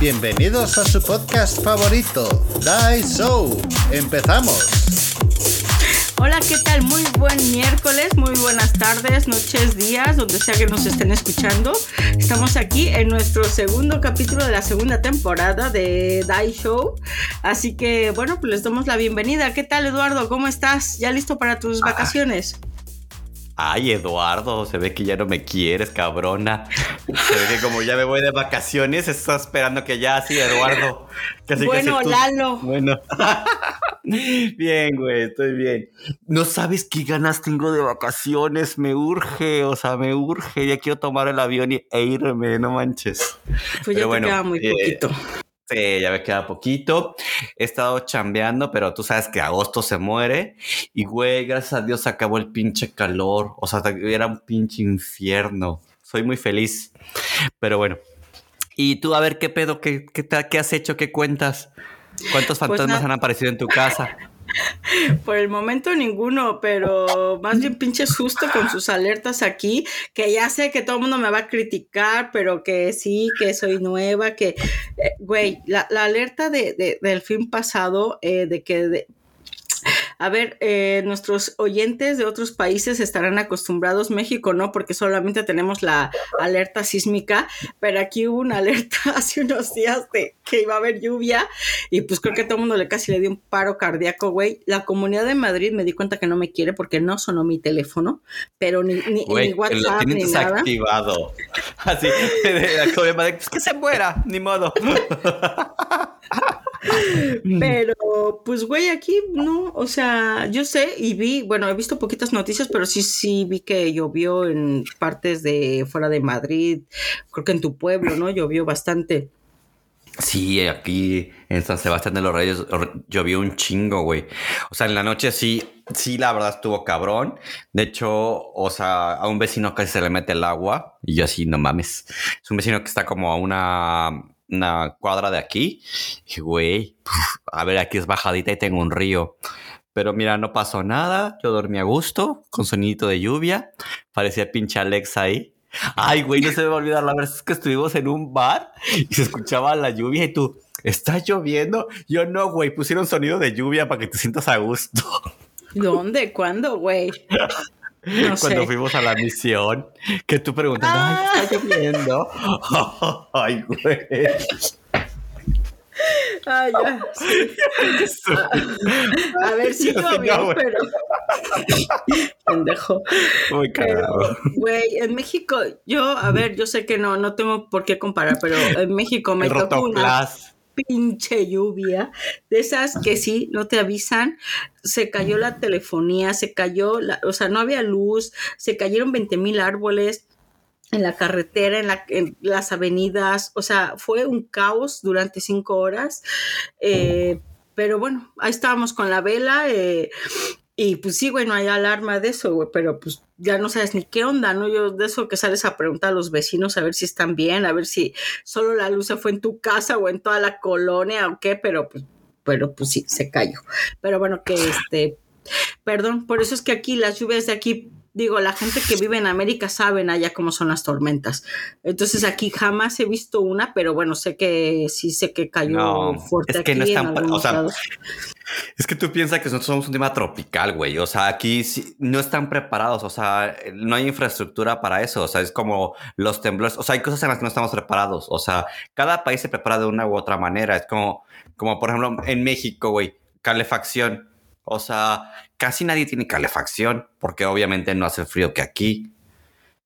Bienvenidos a su podcast favorito, Die Show. Empezamos. Hola, ¿qué tal? Muy buen miércoles, muy buenas tardes, noches, días, donde sea que nos estén escuchando. Estamos aquí en nuestro segundo capítulo de la segunda temporada de Die Show. Así que, bueno, pues les damos la bienvenida. ¿Qué tal, Eduardo? ¿Cómo estás? ¿Ya listo para tus vacaciones? Ay, Eduardo, se ve que ya no me quieres, cabrona. Se ve que como ya me voy de vacaciones, estás esperando que ya sí, Eduardo. bueno, Lalo. Bueno. bien, güey, estoy bien. No sabes qué ganas tengo de vacaciones, me urge, o sea, me urge. Ya quiero tomar el avión e irme, no manches. Pues ya te queda muy eh, poquito. Sí, ya me queda poquito. He estado chambeando, pero tú sabes que agosto se muere. Y güey, gracias a Dios acabó el pinche calor. O sea, era un pinche infierno. Soy muy feliz. Pero bueno. Y tú, a ver, ¿qué pedo? ¿Qué, qué, qué has hecho? ¿Qué cuentas? ¿Cuántos pues fantasmas han aparecido en tu casa? Por el momento ninguno, pero más bien pinche susto con sus alertas aquí, que ya sé que todo el mundo me va a criticar, pero que sí, que soy nueva, que, eh, güey, la, alerta de, del film pasado, eh, de que a ver, eh, nuestros oyentes de otros países estarán acostumbrados, México no, porque solamente tenemos la alerta sísmica, pero aquí hubo una alerta hace unos días de que iba a haber lluvia y pues creo que todo el mundo le casi le dio un paro cardíaco, güey. La comunidad de Madrid me di cuenta que no me quiere porque no sonó mi teléfono, pero ni, ni, ni WhatsApp ni desactivado. Así, la comunidad de Madrid, pues que se muera, ni modo. Pero, pues, güey, aquí no, o sea, yo sé y vi, bueno, he visto poquitas noticias, pero sí, sí vi que llovió en partes de fuera de Madrid, creo que en tu pueblo, ¿no? Llovió bastante. Sí, aquí en San Sebastián de los Reyes llovió un chingo, güey. O sea, en la noche sí, sí, la verdad estuvo cabrón. De hecho, o sea, a un vecino casi se le mete el agua y yo así, no mames. Es un vecino que está como a una una cuadra de aquí. Y güey, a ver, aquí es bajadita y tengo un río. Pero mira, no pasó nada. Yo dormí a gusto, con sonidito de lluvia. Parecía pinche Alexa ahí. Ay, güey, no se me va a olvidar la vez que estuvimos en un bar y se escuchaba la lluvia y tú, ¿está lloviendo? Yo no, güey, pusieron sonido de lluvia para que te sientas a gusto. ¿Dónde? ¿Cuándo, güey? Cuando fuimos a la misión, que tú preguntas, ¿está ah. lloviendo? Ay, güey. Ya. A, ver si llovió, pero. Pendejo. Muy. Güey, en México, yo, a ver, yo sé que no, no tengo por qué comparar, pero en México me tocó una pinche lluvia, de esas que sí, no te avisan, se cayó la telefonía, se cayó, la, o sea, no había luz, se cayeron 20 mil árboles en la carretera, en, la, en, las avenidas, o sea, fue un caos durante cinco horas, eh, pero bueno, ahí estábamos con la vela, eh, y pues sí, güey, no hay alarma de eso, güey, pero pues ya no sabes ni qué onda, ¿no? Yo de eso que sales a preguntar a los vecinos a ver si están bien, a ver si solo la luz se fue en tu casa o en toda la colonia o qué, pero pues, pero pues sí, se cayó. Pero bueno, que este, perdón, por eso es que aquí las lluvias de aquí digo, la gente que vive en América saben allá cómo son las tormentas. Entonces aquí jamás he visto una, pero bueno, sé que sí sé que cayó fuerte es que no están, o sea, es que tú piensas que nosotros somos un tema tropical, güey. O sea, aquí no están preparados, o sea, no hay infraestructura para eso. O sea, es como los temblores, o sea, hay cosas en las que no estamos preparados. O sea, cada país se prepara de una u otra manera. Es como, como por ejemplo, en México, güey, calefacción o sea, casi nadie tiene calefacción, porque obviamente no hace frío que aquí,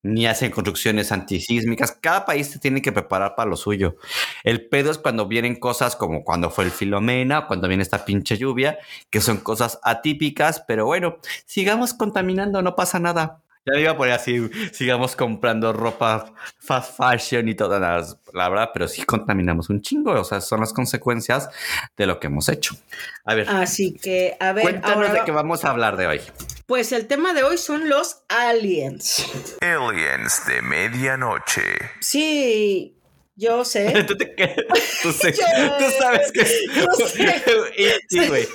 ni hacen construcciones antisísmicas. Cada país se tiene que preparar para lo suyo. El pedo es cuando vienen cosas como cuando fue el Filomena, cuando viene esta pinche lluvia, que son cosas atípicas, pero bueno, sigamos contaminando, no pasa nada. Ya me iba a poner así, sigamos comprando ropa fast fashion y todas las, la verdad, pero sí contaminamos un chingo, o sea, son las consecuencias de lo que hemos hecho. A ver. Así que, a ver. Cuéntanos de qué vamos a hablar de hoy. Pues el tema de hoy son los aliens. Aliens de medianoche. Sí, yo sé. ¿Tú, tú, sabes que... sí, güey.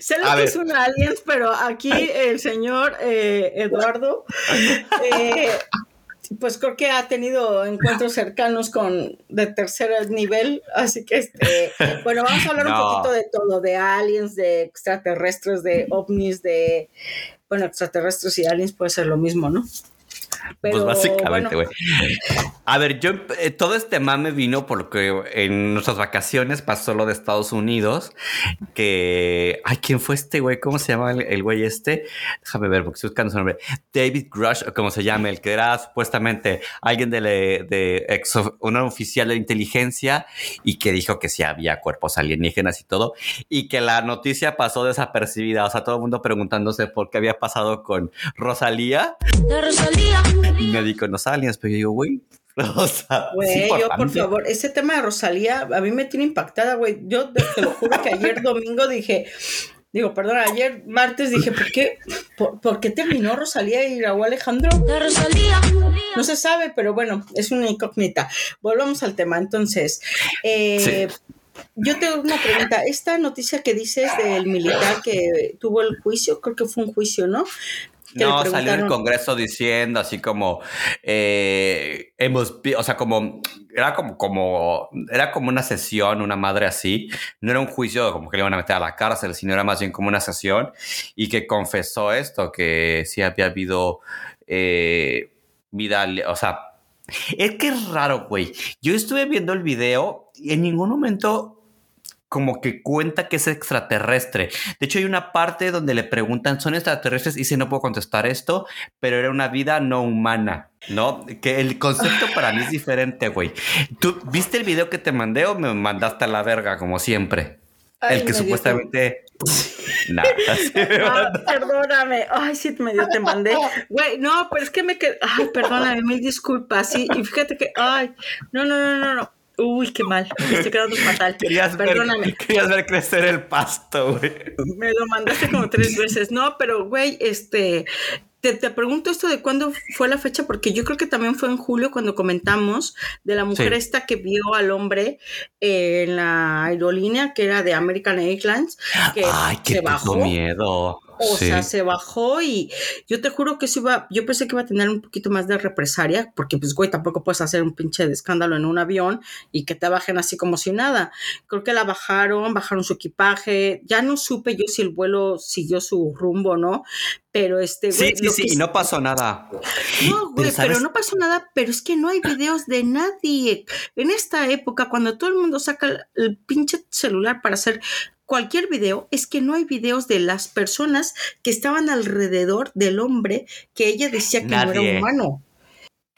Sé lo que es un aliens, pero aquí el señor eh, Eduardo eh, pues creo que ha tenido encuentros cercanos con de tercer nivel, así que este, bueno, vamos a hablar un poquito de todo, de aliens, de extraterrestres, de ovnis, de, bueno, extraterrestres y aliens puede ser lo mismo, ¿no? Pues básicamente, güey. A ver, yo, eh, todo este mame vino porque en nuestras vacaciones pasó lo de Estados Unidos, que, ay, ¿quién fue este güey? ¿Cómo se llama el, güey este? Déjame ver, porque estoy buscando su nombre. David Grush, o como se llama, el que era supuestamente alguien de, de ex, un oficial de inteligencia y que dijo que sí había cuerpos alienígenas y todo, y que la noticia pasó desapercibida, o sea, todo el mundo preguntándose por qué había pasado con Rosalía. La Rosalía y me dijo, no aliens, pero yo digo, güey, o sea, güey, yo por favor, ese tema de Rosalía a mí me tiene impactada, güey. Yo te lo juro que ayer domingo dije, digo, perdón, ayer martes dije, ¿por qué, por, qué terminó Rosalía y Raúl Alejandro? Rosalía. No se sabe, pero bueno, es una incógnita. Volvamos al tema. Entonces, eh, yo tengo una pregunta. Esta noticia que dices del militar que tuvo el juicio, creo que fue un juicio, ¿no? No, salió en el Congreso diciendo así como eh, hemos, o sea, como era como, como era como una sesión, una madre así. No era un juicio como que le iban a meter a la cárcel, sino era más bien como una sesión y que confesó esto, que sí había habido eh, vida, o sea, es que es raro, güey. Yo estuve viendo el video y en ningún momento como que cuenta que es extraterrestre. De hecho, hay una parte donde le preguntan, ¿son extraterrestres? Y dice, no puedo contestar esto, pero era una vida no humana, ¿no? Que el concepto para mí es diferente, güey. ¿Tú viste el video que te mandé o me mandaste a la verga, como siempre? el que supuestamente... Nada. Ah, perdóname. Ay, sí, medio te mandé. Güey, no, pero es que me quedé. Ay, perdóname, mil disculpas. Sí, y fíjate que. Ay, no, no, no, no, no. Uy, qué mal. Me estoy quedando fatal. Querías Perdóname. Ver, querías ver crecer el pasto, güey. Me lo mandaste como tres veces. No, pero, güey, este. Te, te, pregunto esto de cuándo fue la fecha, porque yo creo que también fue en julio cuando comentamos de la mujer esta que vio al hombre en la aerolínea que era de American Airlines. Que Ay, qué bajó. miedo. O sea, se bajó y yo te juro que eso iba, yo pensé que iba a tener un poquito más de represalia, porque pues, güey, tampoco puedes hacer un pinche de escándalo en un avión y que te bajen así como si nada. Creo que la bajaron, bajaron su equipaje, ya no supe yo si el vuelo siguió su rumbo o no, pero este, güey. Sí, sí, sí, y no pasó nada. No, güey, pero, no pasó nada, pero es que no hay videos de nadie. En esta época, cuando todo el mundo saca el pinche celular para hacer cualquier video es que no hay videos de las personas que estaban alrededor del hombre que ella decía que no era humano.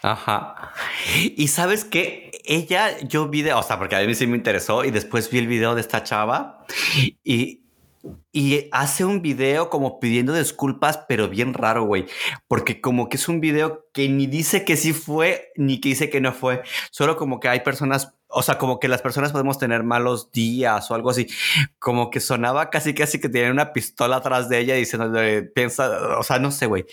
Ajá. Y sabes qué? Ella, yo vi, o sea, porque a mí sí me interesó y después vi el video de esta chava y, y hace un video como pidiendo disculpas, pero bien raro, güey. Porque como que es un video que ni dice que sí fue, ni que dice que no fue. Solo como que hay personas o sea, como que las personas podemos tener malos días o algo así. Como que sonaba casi casi que tenía una pistola atrás de ella diciendo, piensa, o sea, no sé, güey.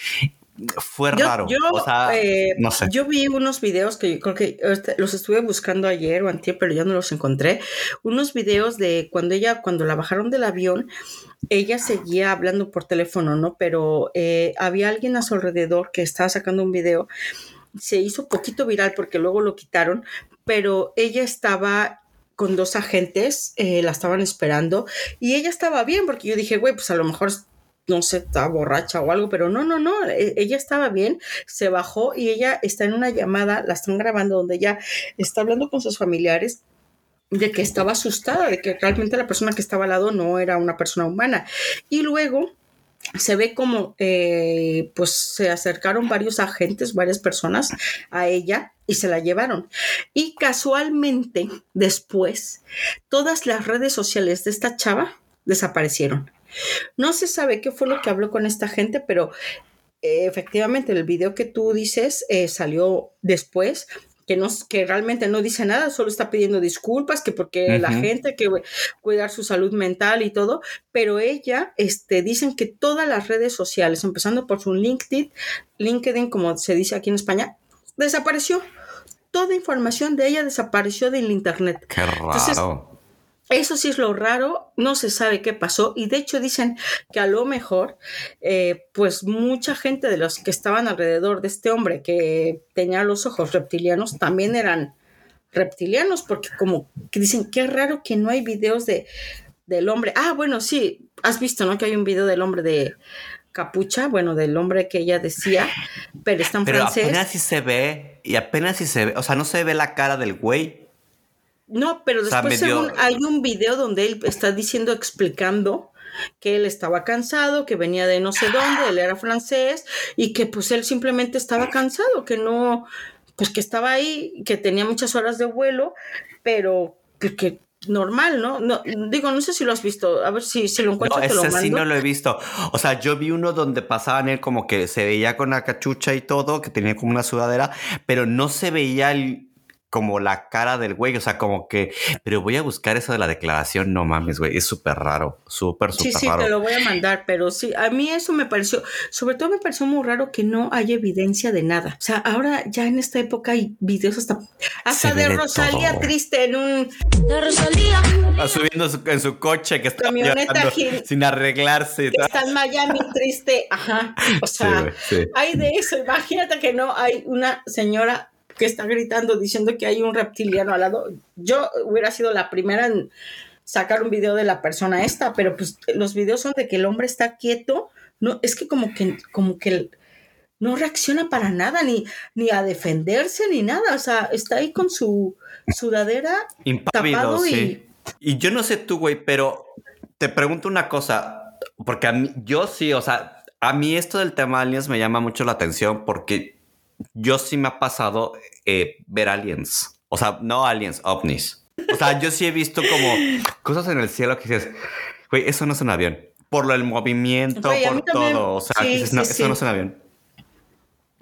Fue raro. Yo, o sea, eh, no sé. yo vi unos videos que creo que los estuve buscando ayer o antier, pero ya no los encontré. Unos videos de cuando ella, cuando la bajaron del avión, ella seguía hablando por teléfono, ¿no? Pero eh, había alguien a su alrededor que estaba sacando un video se hizo poquito viral porque luego lo quitaron, pero ella estaba con dos agentes, eh, la estaban esperando y ella estaba bien porque yo dije, güey, pues a lo mejor no sé, está borracha o algo, pero no, no, no, e, ella estaba bien, se bajó y ella está en una llamada, la están grabando donde ella está hablando con sus familiares de que estaba asustada, de que realmente la persona que estaba al lado no era una persona humana. Y luego se ve como eh, pues se acercaron varios agentes, varias personas a ella y se la llevaron. Y casualmente después todas las redes sociales de esta chava desaparecieron. No se sabe qué fue lo que habló con esta gente, pero eh, efectivamente el video que tú dices eh, salió después que, no, que realmente no dice nada, solo está pidiendo disculpas, que porque la gente que cuidar su salud mental y todo, pero ella, este, dicen que todas las redes sociales, empezando por su LinkedIn, LinkedIn, como se dice aquí en España, desapareció. Toda información de ella desapareció del internet. Qué raro. Eso sí es lo raro, no se sabe qué pasó y de hecho dicen que a lo mejor, eh, pues mucha gente de los que estaban alrededor de este hombre que tenía los ojos reptilianos también eran reptilianos porque como que dicen qué raro que no hay videos de del hombre. Ah, bueno, sí, has visto, ¿no? Que hay un video del hombre de capucha, bueno, del hombre que ella decía, pero está en pero apenas si se ve y apenas si se ve, o sea, no se ve la cara del güey no, pero después hay un video donde él está diciendo, explicando que él estaba cansado, que venía de no sé dónde, él era francés y que pues él simplemente estaba cansado, que no, pues que estaba ahí, que tenía muchas horas de vuelo, pero que, normal, ¿no? ¿no? Digo, no sé si lo has visto, a ver si, si lo encuentro. No, ese lo sí no lo he visto. O sea, yo vi uno donde pasaban él como que se veía con la cachucha y todo, que tenía como una sudadera, pero no se veía el como la cara del güey, o sea, como que, pero voy a buscar eso de la declaración, no mames, güey, es súper raro, súper, súper raro. Sí, sí, te lo voy a mandar, pero sí, a mí eso me pareció, sobre todo me pareció muy raro que no haya evidencia de nada. O sea, ahora ya en esta época hay videos hasta, hasta de Rosalía triste en un... De Rosalía. Subiendo en su coche que está sin arreglarse. está en Miami triste, ajá. O sea, hay de eso, imagínate que no hay una señora que está gritando diciendo que hay un reptiliano al lado. Yo hubiera sido la primera en sacar un video de la persona esta, pero pues los videos son de que el hombre está quieto, no, es que como que, como que no reacciona para nada, ni, ni a defenderse, ni nada, o sea, está ahí con su sudadera Impávido, sí. y... yo no sé tú, güey, pero te pregunto una cosa, porque a mí, yo sí, o sea, a mí esto del tema aliens me llama mucho la atención porque yo sí me ha pasado eh, ver aliens. O sea, no aliens, ovnis. O sea, yo sí he visto como cosas en el cielo que dices, güey, eso no es un avión. Por lo del movimiento, por todo. O sea, dices, no, eso no es un avión.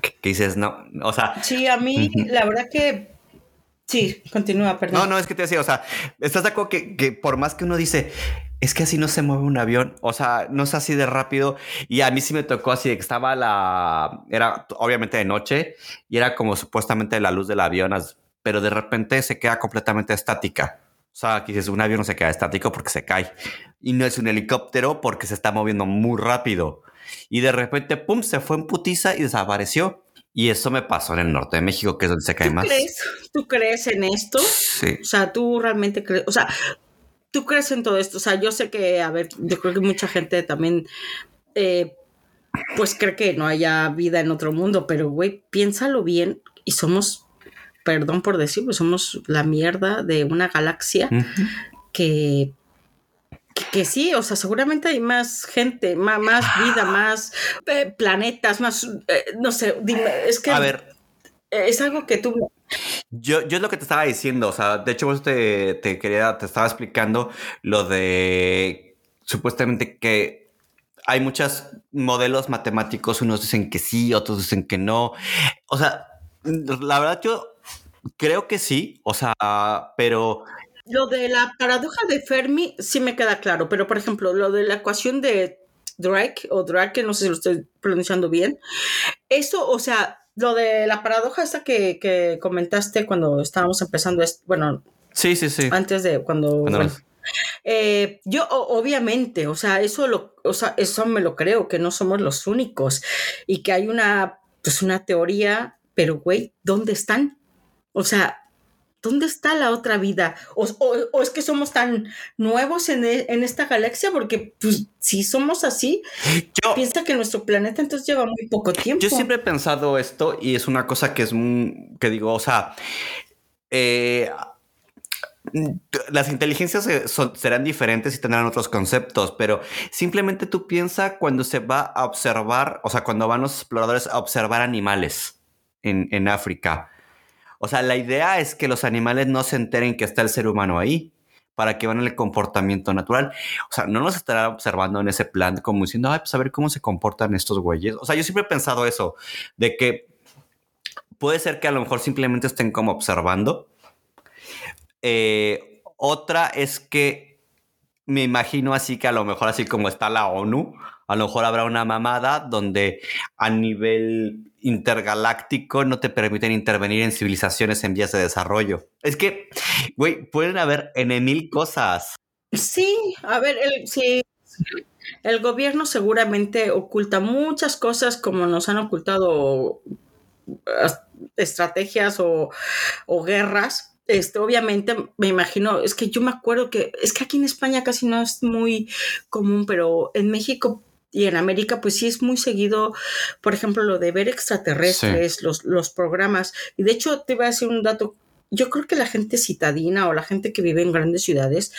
Que, dices, no, o sea. Sí, a mí, la verdad que Sí, continúa, perdón. No, no, es que te decía, o sea, estás de acuerdo que, que, por más que uno dice, es que así no se mueve un avión, o sea, no es así de rápido. Y a mí sí me tocó así que estaba la, era obviamente de noche y era como supuestamente la luz del avión, pero de repente se queda completamente estática. O sea, aquí dices, un avión no se queda estático porque se cae. Y no es un helicóptero porque se está moviendo muy rápido. Y de repente, pum, se fue en putiza y desapareció. Y eso me pasó en el norte de México, que es donde se cae más. ¿Tú crees en esto? Sí. O sea, tú realmente crees, o sea, ¿Tú crees en todo esto? O sea, yo sé que, a ver, yo creo que mucha gente también, eh, pues cree que no haya vida en otro mundo, pero, güey, piénsalo bien y somos, perdón por decirlo, somos la mierda de una galaxia que, que, sí, o sea, seguramente hay más gente, más, más vida, más eh, planetas, más, eh, no sé, dime, es que... A ver. Es algo que tú yo, yo es lo que te estaba diciendo, o sea, de hecho te, te quería, te estaba explicando lo de supuestamente que hay muchos modelos matemáticos, unos dicen que sí, otros dicen que no. O sea, la verdad yo creo que sí, o sea, pero... Lo de la paradoja de Fermi sí me queda claro, pero por ejemplo, lo de la ecuación de Drake o Drake, no sé si lo estoy pronunciando bien, eso, o sea, lo de la paradoja esta que, comentaste cuando estábamos empezando, es, bueno, sí, sí, sí. Antes de cuando... Eh, yo obviamente, o sea, eso lo, o sea, eso me lo creo, que no somos los únicos y que hay una, pues una teoría, pero güey, ¿dónde están? O sea, ¿dónde está la otra vida? ¿O, es que somos tan nuevos en, e, en, esta galaxia? Porque pues, si somos así, piensa que nuestro planeta entonces lleva muy poco tiempo. Yo siempre he pensado esto y es una cosa que es, que digo, o sea, eh, las inteligencias serán diferentes y tendrán otros conceptos, pero simplemente tú piensa cuando se va a observar, o sea, cuando van los exploradores a observar animales en, en África o sea, la idea es que los animales no se enteren que está el ser humano ahí para que van el comportamiento natural. O sea, no nos estará observando en ese plan como diciendo, ay, pues a ver cómo se comportan estos güeyes. O sea, yo siempre he pensado eso, de que puede ser que a lo mejor simplemente estén como observando. Eh, otra es que me imagino así que a lo mejor así como está la ONU, a lo mejor habrá una mamada donde a nivel intergaláctico no te permiten intervenir en civilizaciones en vías de desarrollo. Es que, güey, pueden haber en mil cosas. Sí, a ver, el, sí, el gobierno seguramente oculta muchas cosas como nos han ocultado estrategias o, o guerras, este, obviamente me imagino, es que yo me acuerdo que, es que aquí en España casi no es muy común, pero en México y en América, pues sí es muy seguido, por ejemplo, lo de ver extraterrestres, los, los programas. Y de hecho, te voy a decir un dato. Yo creo que la gente citadina o la gente que vive en grandes ciudades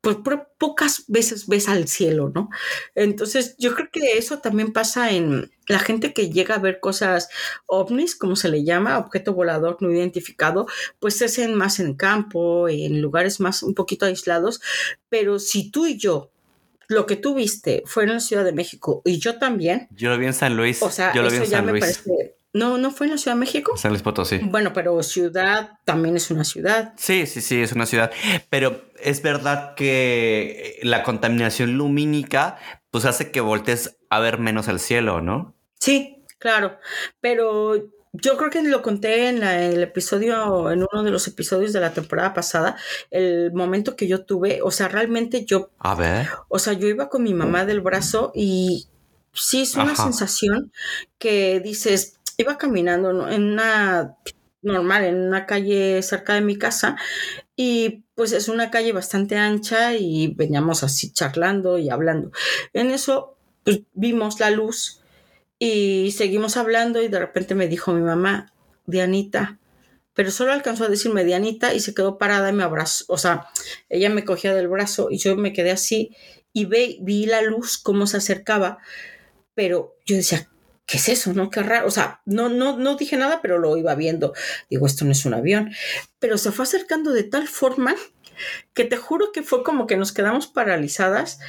pues pocas veces ves al cielo, ¿no? Entonces yo creo que eso también pasa en la gente que llega a ver cosas ovnis, como se le llama, objeto volador no identificado, pues es en más en campo, en lugares más un poquito aislados, pero si tú y yo lo que tú viste fue en la Ciudad de México y yo también. Yo lo vi en San Luis. O sea, yo lo vi en San Luis. Parece, no, no fue en la Ciudad de México. San Luis Potosí. Bueno, pero ciudad también es una ciudad. Sí, sí, sí, es una ciudad. Pero es verdad que la contaminación lumínica pues hace que voltees a ver menos el cielo, ¿no? Sí, claro. Pero yo creo que lo conté en el episodio, en uno de los episodios de la temporada pasada, el momento que yo tuve, o sea, realmente yo... A ver. O sea, yo iba con mi mamá del brazo y sí es una sensación que dices, iba caminando en una normal, en una calle cerca de mi casa y pues es una calle bastante ancha y veníamos así charlando y hablando. En eso pues, vimos la luz y seguimos hablando y de repente me dijo mi mamá, Dianita, pero solo alcanzó a decirme Dianita y se quedó parada y me abrazó, o sea, ella me cogía del brazo y yo me quedé así y ve, vi la luz cómo se acercaba, pero yo decía, ¿qué es eso? ¿No? Qué raro. O sea, no, no, no dije nada, pero lo iba viendo. Digo, esto no es un avión. Pero se fue acercando de tal forma que te juro que fue como que nos quedamos paralizadas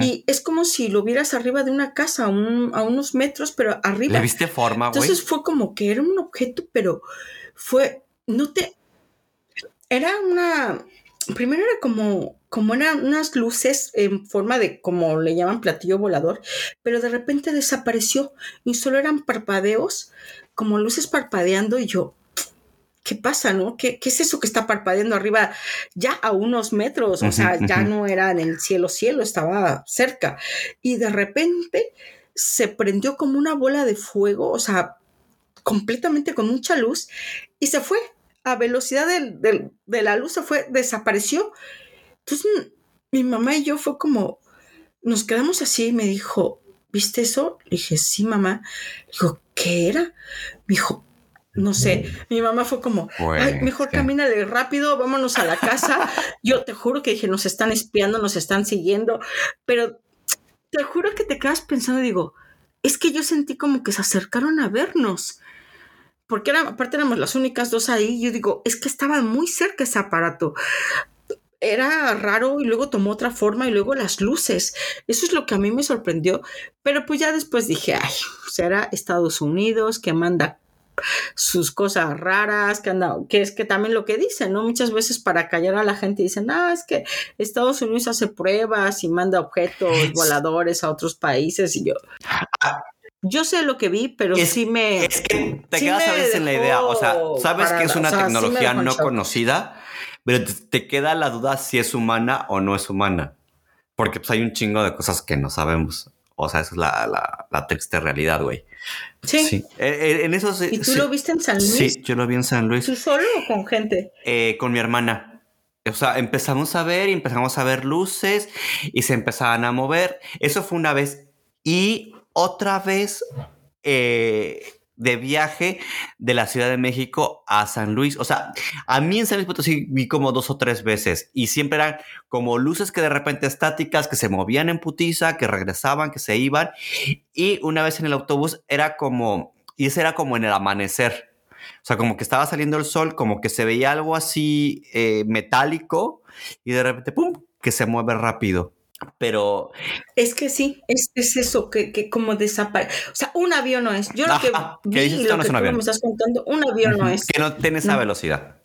y es como si lo vieras arriba de una casa a, unos metros, pero arriba. ¿Le viste forma, güey? Entonces fue como que era un objeto, pero fue, no te, era una, primero era como como eran unas luces en forma de, como le llaman platillo volador, pero de repente desapareció y solo eran parpadeos, como luces parpadeando y yo, ¿qué pasa, no? ¿Qué, es eso que está parpadeando arriba ya a unos metros? O sea, ya no era en el cielo cielo, estaba cerca. Y de repente se prendió como una bola de fuego, o sea, completamente con mucha luz y se fue a velocidad de la luz, se fue, desapareció entonces mi mamá y yo fue como, nos quedamos así y me dijo, ¿viste eso? Le dije, sí, mamá. Le dijo, ¿qué era? Me dijo, no sé. Mi mamá fue como, Ay, mejor camínale rápido, vámonos a la casa. yo te juro que dije, nos están espiando, nos están siguiendo, pero te juro que te quedas pensando, digo, es que yo sentí como que se acercaron a vernos. Porque era, aparte éramos las únicas dos ahí. Yo digo, es que estaba muy cerca ese aparato era raro y luego tomó otra forma y luego las luces. Eso es lo que a mí me sorprendió. Pero pues ya después dije, ay, será Estados Unidos que manda sus cosas raras, que anda, que es que también lo que dicen, ¿no? Muchas veces para callar a la gente dicen, ah, es que Estados Unidos hace pruebas y manda objetos voladores a otros países y yo... Yo sé lo que vi, pero sí me... Es que te quedas a veces en la idea, o sea, sabes que es una tecnología no conocida, pero te queda la duda si es humana o no es humana. Porque pues hay un chingo de cosas que no sabemos. O sea, esa es la, la, triste realidad, güey. Sí. Eh, eh, en eso ¿Y tú lo viste en San Luis? Sí, yo lo vi en San Luis. ¿Tú solo o con gente? Eh, con mi hermana. O sea, empezamos a ver y empezamos a ver luces y se empezaban a mover. Eso fue una vez. Y otra vez de viaje de la Ciudad de México a San Luis. O sea, a mí en San Luis Potosí vi como dos o tres veces y siempre eran como luces que de repente estáticas, que se movían en putiza, que regresaban, que se iban. Y una vez en el autobús era como, y ese era como en el amanecer. O sea, como que estaba saliendo el sol, como que se veía algo así eh, metálico y de repente, ¡pum!, que se mueve rápido pero... Es que sí, es, eso, que, que como desaparece. O sea, un avión no es. Yo lo que vi y lo que tú me estás contando, un avión no es. Que no tiene esa velocidad.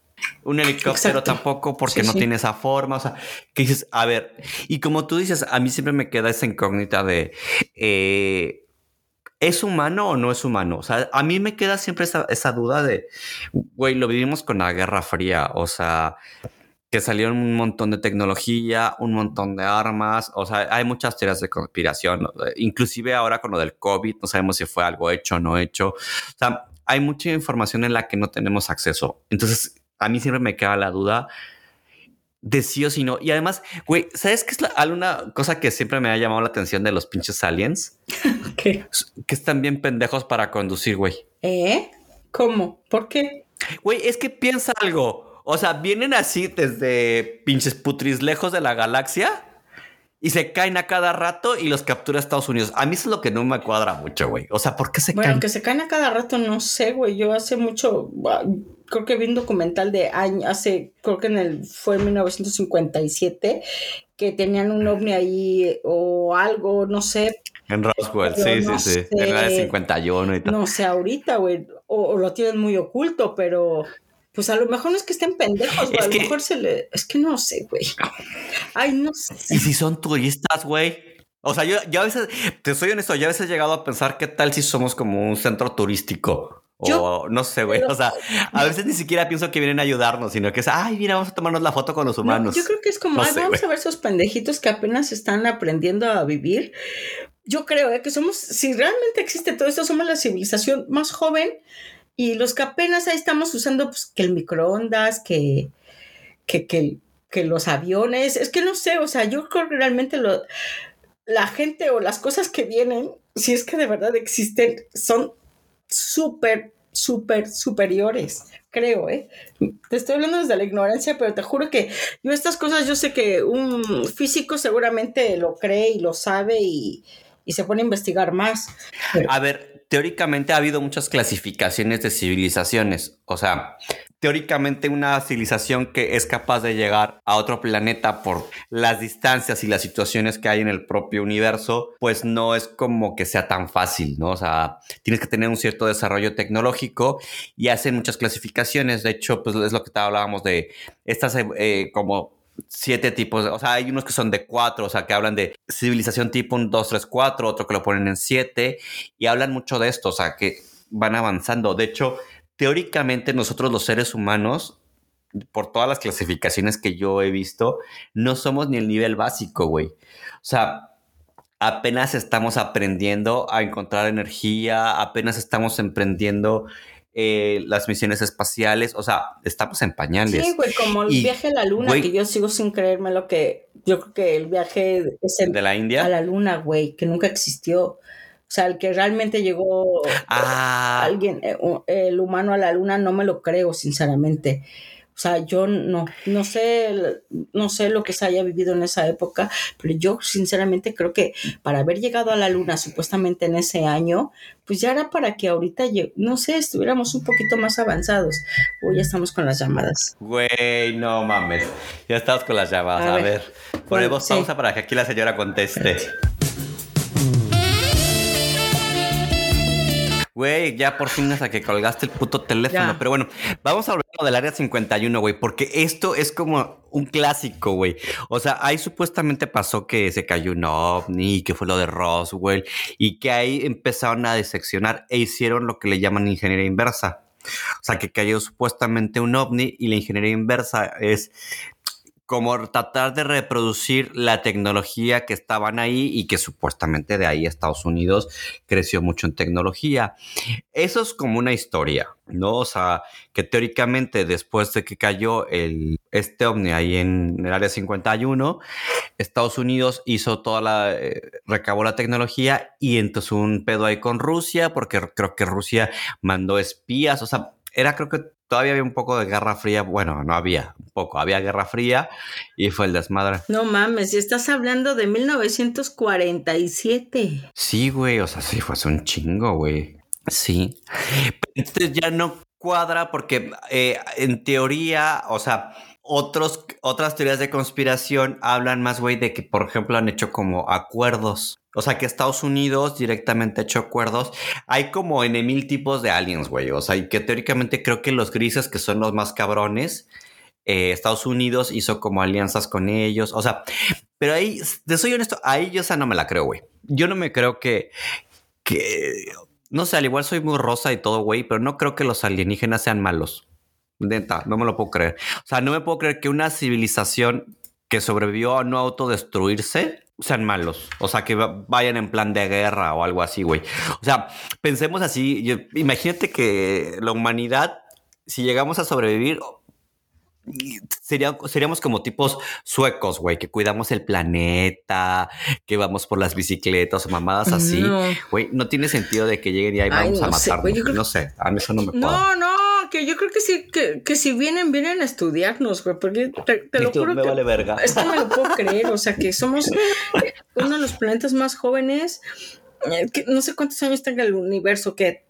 Un helicóptero tampoco porque no tiene esa forma. O sea, que dices, a ver, y como tú dices, a mí siempre me queda esa incógnita de... Eh, ¿Es humano o no es humano? O sea, a mí me queda siempre esa, esa duda de, güey, lo vivimos con la Guerra Fría. O sea, que salieron un montón de tecnología, un montón de armas, o sea, hay muchas teorías de conspiración, inclusive ahora con lo del COVID, no sabemos si fue algo hecho o no hecho, o sea, hay mucha información en la que no tenemos acceso. Entonces, a mí siempre me queda la duda de sí o sí no. Y además, güey, ¿sabes qué es la, alguna cosa que siempre me ha llamado la atención de los pinches aliens? ¿Qué? Que están bien pendejos para conducir, güey. ¿Eh? ¿Cómo? ¿Por qué? Güey, es que piensa algo. O sea, vienen así desde pinches putris lejos de la galaxia y se caen a cada rato y los captura Estados Unidos. A mí eso es lo que no me cuadra mucho, güey. O sea, ¿por qué se caen? Bueno, que se caen a cada rato, no sé, güey. Yo hace mucho, creo que vi un documental de año, hace, creo que en el, fue en 1957, que tenían un ovni ahí o algo, no sé. En Roswell, sí, sí, sí. En la de 51 y tal. No sé, ahorita, güey, o, lo tienen muy oculto, pero pues a lo mejor no es que estén pendejos, güey, a lo mejor se le, es que no sé, güey. Ay, no sé. Y si son turistas, güey. O sea, yo, yo a veces, te soy honesto, yo a veces he llegado a pensar qué tal si somos como un centro turístico. O no sé, güey. o sea, a veces ni siquiera pienso que vienen a ayudarnos, sino que es, ay, mira, vamos a tomarnos la foto con los humanos. yo creo que es como, ay, vamos a ver esos pendejitos que apenas están aprendiendo a vivir. Yo creo ¿eh? que somos, si realmente existe todo esto, somos la civilización más joven y los que apenas ahí estamos usando, pues, que el microondas, que, que, que, que los aviones, es que no sé, o sea, yo creo que realmente lo, la gente o las cosas que vienen, si es que de verdad existen, son súper, súper superiores, creo, ¿eh? Te estoy hablando desde la ignorancia, pero te juro que yo estas cosas, yo sé que un físico seguramente lo cree y lo sabe y, se pone a investigar más. A ver, teóricamente ha habido muchas clasificaciones de civilizaciones, o sea, teóricamente una civilización que es capaz de llegar a otro planeta por las distancias y las situaciones que hay en el propio universo, pues no es como que sea tan fácil, ¿no? O sea, tienes que tener un cierto desarrollo tecnológico y hacen muchas clasificaciones. De hecho, pues es lo que hablábamos de estas eh, como siete tipos, o sea, hay unos que son de cuatro, o sea, que hablan de civilización tipo 1, 2, 3, 4, otro que lo ponen en siete, y hablan mucho de esto, o sea, que van avanzando. De hecho, teóricamente nosotros los seres humanos, por todas las clasificaciones que yo he visto, no somos ni el nivel básico, güey. O sea, apenas estamos aprendiendo a encontrar energía, apenas estamos emprendiendo eh, las misiones espaciales, o sea, estamos en pañales. Sí, güey, como el viaje a la luna, que yo sigo sin creerme lo que, yo creo que el viaje de la India a la luna, güey, que nunca existió. O sea, el que realmente llegó ah. alguien, eh, el humano a la luna, no me lo creo, sinceramente. O sea, yo no, no sé, no sé lo que se haya vivido en esa época, pero yo sinceramente creo que para haber llegado a la luna supuestamente en ese año, pues ya era para que ahorita, no sé, estuviéramos un poquito más avanzados. O ya estamos con las llamadas. Güey, no mames. Ya estamos con las llamadas. A, ver, ponemos pausa para que aquí la señora conteste. Güey, ya por fin hasta que colgaste el puto teléfono. Pero bueno, vamos a hablar del área 51, güey, porque esto es como un clásico, güey. O sea, ahí supuestamente pasó que se cayó un ovni, que fue lo de Roswell, y que ahí empezaron a diseccionar e hicieron lo que le llaman ingeniería inversa. O sea, que cayó supuestamente un ovni y la ingeniería inversa es como tratar de reproducir la tecnología que estaban ahí y que supuestamente de ahí Estados Unidos creció mucho en tecnología. Eso es como una historia, ¿no? O sea, que teóricamente después de que cayó el, este ovni ahí en el área 51, Estados Unidos hizo toda la, eh, recabó la tecnología y entonces un pedo ahí con Rusia, porque creo que Rusia mandó espías, o sea, era creo que todavía había un poco de guerra fría. Bueno, no había un poco, había guerra fría y fue el desmadre. No mames, si estás hablando de 1947. Sí, güey, o sea, sí, fue un chingo, güey. Sí. Entonces ya no cuadra porque eh, en teoría, o sea, otros, otras teorías de conspiración hablan más, güey, de que, por ejemplo, han hecho como acuerdos o sea, que Estados Unidos directamente ha hecho acuerdos. Hay como en mil tipos de aliens, güey. O sea, y que teóricamente creo que los grises, que son los más cabrones, eh, Estados Unidos hizo como alianzas con ellos. O sea, pero ahí, te soy honesto, ahí yo esa no me la creo, güey. Yo no me creo que, que, no sé, al igual soy muy rosa y todo, güey, pero no creo que los alienígenas sean malos. Neta, no me lo puedo creer. O sea, no me puedo creer que una civilización que sobrevivió a no autodestruirse sean malos. O sea, que vayan en plan de guerra o algo así, güey. O sea, pensemos así. imagínate que la humanidad, si llegamos a sobrevivir, Sería, seríamos como tipos suecos, güey, que cuidamos el planeta, que vamos por las bicicletas o mamadas así. Güey, no. tiene sentido de que lleguen y ahí vamos a matarnos. no sé, a mí eso no me No, no, que yo creo que sí, que, que si vienen, vienen a estudiarnos, güey, porque te, lo juro me que vale verga. Es que me lo puedo creer, o sea, que somos uno de los planetas más jóvenes, eh, que no sé cuántos años tenga el universo, que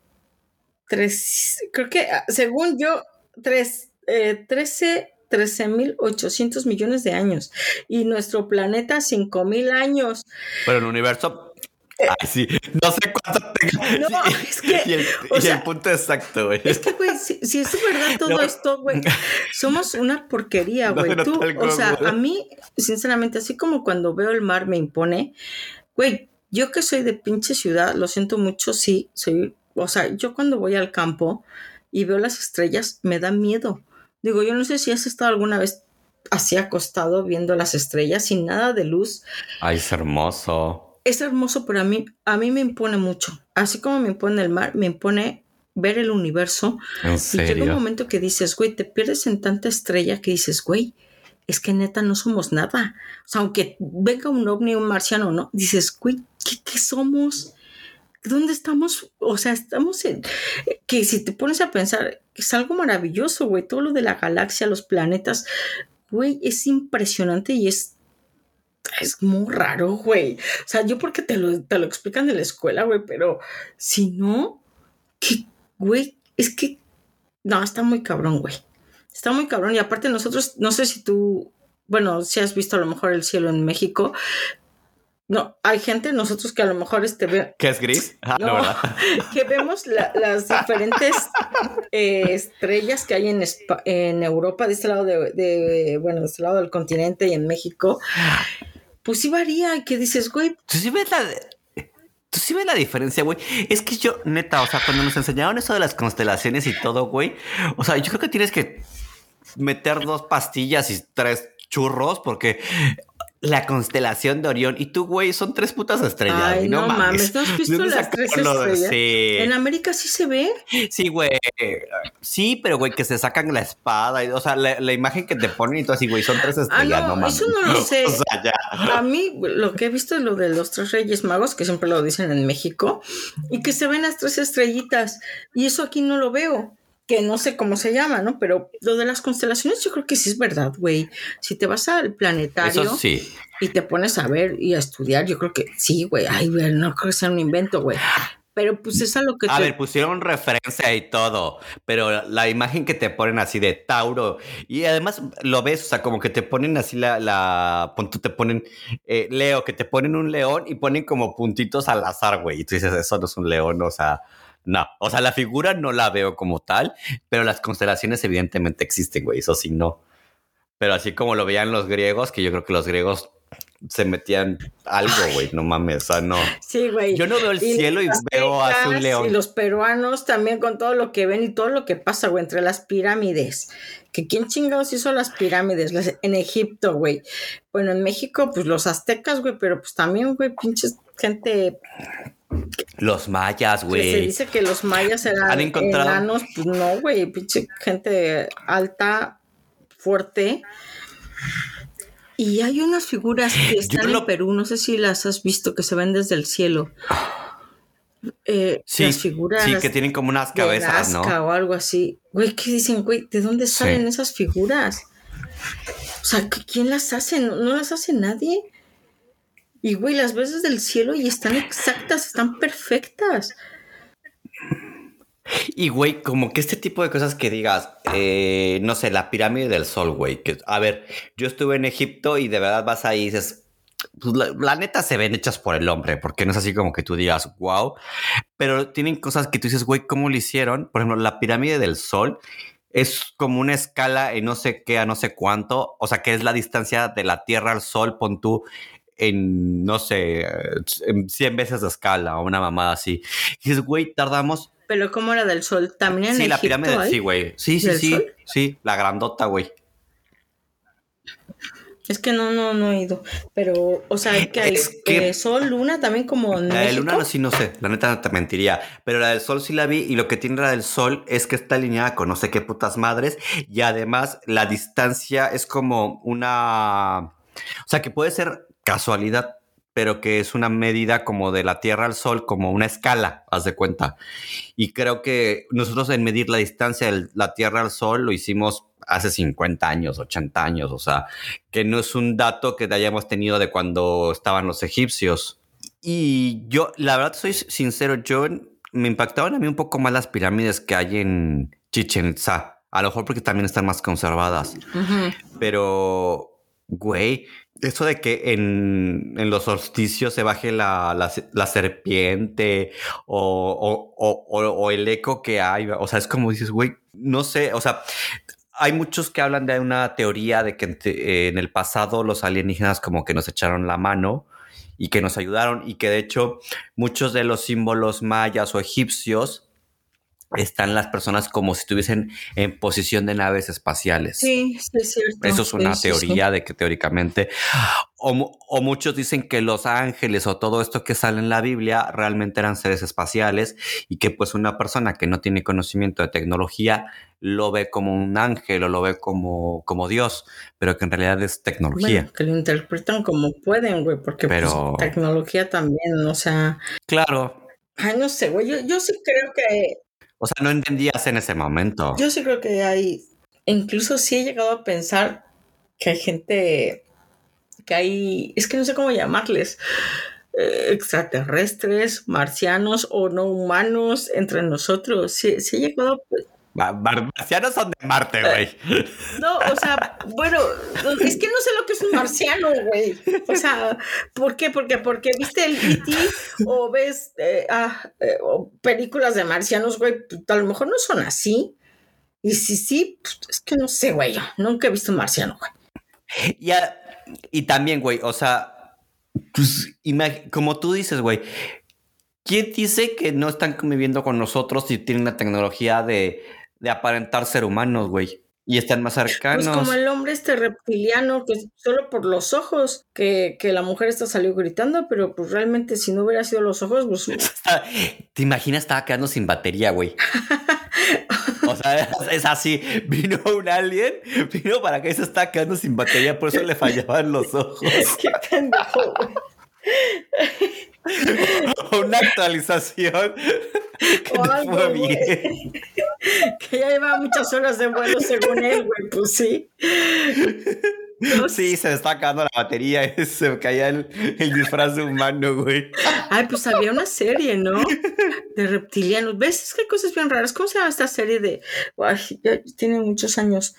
tres, creo que ah, según yo, tres eh, 13, 13.800 millones de años y nuestro planeta 5.000 años. Pero el universo Ay, sí, no sé cuánto tenga. No, es que. Y el, punto exacto, güey. Es que, güey, si, es verdad todo esto, güey, somos una porquería, güey. Tú, o sea, a mí, sinceramente, así como cuando veo el mar me impone, güey, yo que soy de pinche ciudad, lo siento mucho, sí, soy. O sea, yo cuando voy al campo y veo las estrellas, me da miedo. Digo, yo no sé si has estado alguna vez así acostado viendo las estrellas sin nada de luz. Ay, es hermoso. Es hermoso, pero a mí, a mí me impone mucho. Así como me impone el mar, me impone ver el universo. ¿En serio? Y llega un momento que dices, güey, te pierdes en tanta estrella que dices, güey, es que neta no somos nada. O sea, aunque venga un ovni, un marciano, ¿no? Dices, güey, ¿qué, qué somos? ¿Dónde estamos? O sea, estamos en... Que si te pones a pensar, es algo maravilloso, güey. Todo lo de la galaxia, los planetas, güey, es impresionante y es... Es muy raro, güey. O sea, yo porque te lo, te lo explican de la escuela, güey, pero si no, que, güey, es que... No, está muy cabrón, güey. Está muy cabrón. Y aparte nosotros, no sé si tú, bueno, si has visto a lo mejor el cielo en México, no, hay gente, nosotros que a lo mejor este ve... ¿Que es gris? Ah, no, que vemos las diferentes eh, estrellas que hay en, en Europa, de este lado de, bueno, de este lado del continente y en México. Pues sí varía, que dices, güey. Tú sí ves la... Tú sí ves la diferencia, güey. Es que yo, neta, o sea, cuando nos enseñaron eso de las constelaciones y todo, güey, o sea, yo creo que tienes que meter dos pastillas y tres churros porque la constelación de Orión. Y tú, güey, son tres putas estrellas. Ay, no, mames. ¿No has visto las tres estrellas? Sí. ¿En América sí se ve? Sí, güey. Sí, pero, güey, que se sacan la espada. Y, o sea, la, imagen que te ponen y todo así, güey, son tres estrellas. Ah, no, mames. Eso no lo sé. o sea, ya. A mí, lo que he visto es lo de los tres reyes magos, que siempre lo dicen en México, y que se ven las tres estrellitas. Y eso aquí no lo veo que no sé cómo se llama, ¿no? Pero lo de las constelaciones yo creo que sí es verdad, güey. Si te vas al planetario y te pones a ver y a estudiar, yo creo que sí, güey. Ay, güey, no creo que sea un invento, güey. Pero pues es a lo que... A ver, pusieron referencia y todo, pero la imagen que te ponen así de Tauro, y además lo ves, o sea, como que te ponen así la, la te ponen, eh, Leo, que te ponen un león y ponen como puntitos al azar, güey, y tú dices, eso no es un león, o sea, no, o sea, la figura no la veo como tal, pero las constelaciones evidentemente existen, güey, eso sí no. Pero así como lo veían los griegos, que yo creo que los griegos se metían algo, güey, no mames, o sea, no. Sí, güey. Yo no veo el cielo y veo a un león. Y los peruanos también con todo lo que ven y todo lo que pasa, güey, entre las pirámides. Que quién chingados hizo las pirámides en Egipto, güey. Bueno, en México, pues los aztecas, güey, pero pues también, güey, pinches gente los mayas, güey. Se dice que los mayas eran ¿Han encontrado? enanos, pues no, güey, pinche gente alta, fuerte. Y hay unas figuras que están en Perú, no sé si las has visto, que se ven desde el cielo. Eh, sí, las figuras. Sí, que tienen como unas cabezas, ¿no? O algo así. Güey, ¿qué dicen, güey? ¿De dónde salen esas figuras? O sea, ¿quién las hace? no las hace nadie. Y, güey, las ves del cielo y están exactas, están perfectas. Y, güey, como que este tipo de cosas que digas, eh, no sé, la pirámide del sol, güey. Que, a ver, yo estuve en Egipto y de verdad vas ahí y dices, pues la, neta se ven hechas por el hombre, porque no es así como que tú digas, wow. Pero tienen cosas que tú dices, güey, ¿cómo lo hicieron? Por ejemplo, la pirámide del sol es como una escala en no sé qué a no sé cuánto, o sea, que es la distancia de la Tierra al Sol, pon tú, en, no sé, en 100 veces de escala o una mamada así. Y dices, güey, tardamos Pero ¿cómo era del sol? ¿También en Sí, la pirámide, hay? sí, güey. Sí, sí, ¿Del sí. sol? Sí, la grandota, güey. Es que no, no, no he ido. Pero, o sea, que Es que- eh, sol, luna, también como en La de México. luna no, sí no sé, la neta no te mentiría. Pero la del sol sí la vi y lo que tiene la del sol es que está alineada con no sé qué putas madres y además la distancia es como una... O sea, que puede ser casualidad, pero que es una medida como de la Tierra al Sol, como una escala, haz de cuenta. Y creo que nosotros en medir la distancia de la Tierra al Sol lo hicimos hace 50 años, 80 años, o sea, que no es un dato que hayamos tenido de cuando estaban los egipcios. Y yo, la verdad, soy sincero, yo me impactaban a mí un poco más las pirámides que hay en Chichen Itza. A lo mejor porque también están más conservadas. Pero, güey, eso de que en, en los solsticios se baje la, la, la serpiente o, o, o, o, el eco que hay, o sea, es como dices, güey, no sé, o sea, hay muchos que hablan de una teoría de que en, en el pasado los alienígenas como que nos echaron la mano y que nos ayudaron y que de hecho muchos de los símbolos mayas o egipcios están las personas como si estuviesen en posición de naves espaciales. Sí, sí, es cierto. Eso es una Sí, sí, sí. teoría de que teóricamente, o, mu- o muchos dicen que los ángeles o todo esto que sale en la Biblia realmente eran seres espaciales y que pues una persona que no tiene conocimiento de tecnología lo ve como un ángel o lo ve como, como Dios, pero que en realidad es tecnología. Bueno, que lo interpretan como pueden, güey, porque Pero- pues, tecnología también, o sea, Claro. ay, no sé, güey, yo, yo sí creo que, O sea, no entendías en ese momento. yo sí creo que hay, incluso sí he llegado a pensar que hay gente, que hay, es que no sé cómo llamarles, eh, extraterrestres, marcianos o no humanos entre nosotros, sí, sí he llegado a Marcianos son de Marte, güey. No, o sea, bueno, es que no sé lo que es un marciano, güey. O sea, ¿por qué? Porque, porque viste el E.T. o ves eh, ah, eh, o películas de marcianos, güey, pues, a lo mejor no son así. Y si sí, pues, es que no sé, güey, nunca he visto un marciano, güey. Y, y también, güey, o sea, pues, como tú dices, güey, ¿quién dice que no están conviviendo con nosotros y tienen la tecnología de, de aparentar ser humanos, güey? Y están más cercanos. Pues como el hombre este reptiliano, que solo por los ojos, que, que la mujer esta salió gritando, pero pues realmente si no hubiera sido los ojos, pues ¿Te imaginas? Estaba quedando sin batería, güey. O sea, es así. Vino un alien, vino para que se estaba quedando sin batería, por eso le fallaban los ojos. qué pendejo, güey. Una actualización que no fue bien. Que ya lleva muchas horas de vuelo según él, güey, pues sí. No. Sí, se estaba acabando la batería y se caía el, el disfraz de humano, güey. Ay, pues había una serie, ¿no? De reptilianos. ¿Ves? Es que hay cosas bien raras. ¿Cómo se llama esta serie de... Ay, ya tiene muchos años.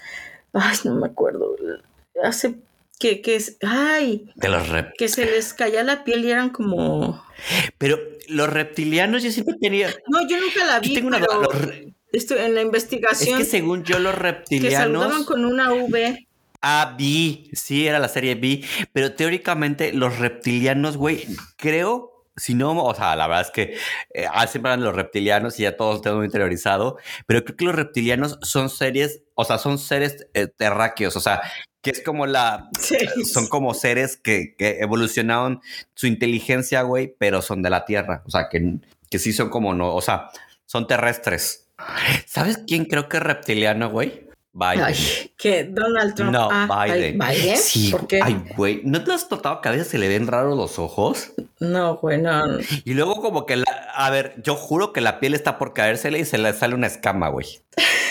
Ay, no me acuerdo. Hace... Que, que es... Ay, De los rep. que se les caía la piel y eran como... Pero los reptilianos yo siempre tenía. No, yo nunca la Yo vi, tengo una pero los esto, en la Es investigación que según yo, los que reptilianos. saludaban con una V. Ah, vi. Sí, era la serie Vi. Pero teóricamente, los reptilianos, güey, creo. Si no, o sea, la verdad es que eh, ah, siempre eran los reptilianos y ya todos tengo interiorizado, pero creo que los reptilianos son series, o sea, son seres eh, terráqueos, o sea, que es como la, Sí. son como seres que, que evolucionaron su inteligencia, güey, pero son de la Tierra. O sea, que, que sí son como no, o sea, son terrestres. ¿Sabes quién creo que es reptiliano, güey? Biden. Ay, que Donald Trump. No, Ah, Biden. ¿Biden? Sí, ¿Por qué? ay, güey. ¿No te has notado que a veces se le ven raros los ojos? No, güey, no. Y luego como que la... A ver, yo juro que la piel está por caérsele y se le sale una escama, güey.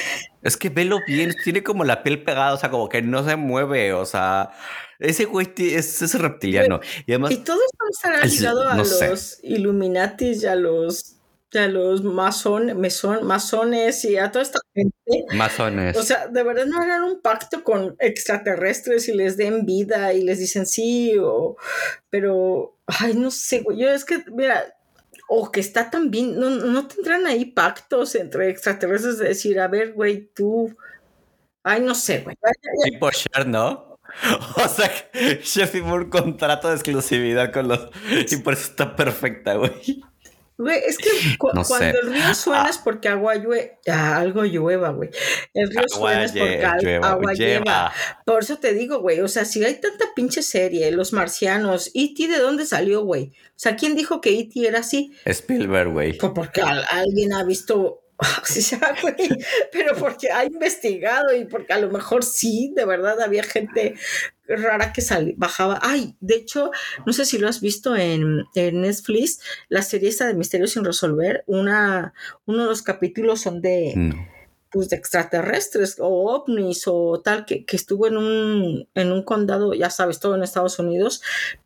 Es que velo bien, tiene como la piel pegada, o sea, como que no se mueve, o sea... Ese güey es, es reptiliano. Y además... Y todo esto estará Es- ligado a sé. los Illuminatis y a los, a los mason, masones y a toda esta gente. Masones. O sea, de verdad no harán un pacto con extraterrestres y les den vida y les dicen sí, o, pero, ay, no sé, güey, yo es que, mira, o que está también, no, no tendrán ahí pactos entre extraterrestres de decir, a ver, güey, tú, ay, no sé, güey. Tipo Cher, ¿no? O sea, Cher firmó un contrato de exclusividad con los... Y por eso está perfecta, güey. Güey, es que cuando el río suena es porque agua llueve, algo llueva, güey. El río suena es porque agua lleva. Por eso te digo, güey, o sea, si hay tanta pinche serie, Los Marcianos, ¿E.T. de dónde salió, güey? O sea, ¿quién dijo que E.T. era así? Spielberg, güey. Pues porque alguien ha visto güey, pero porque ha investigado y porque a lo mejor sí, de verdad había gente rara que bajaba. Ay, de hecho, no sé si lo has visto en, Netflix, la serie esta de Misterios sin resolver, una, uno de los capítulos son de, pues, de extraterrestres o ovnis o tal, que, que estuvo en un, en un condado, ya sabes, todo en Estados Unidos,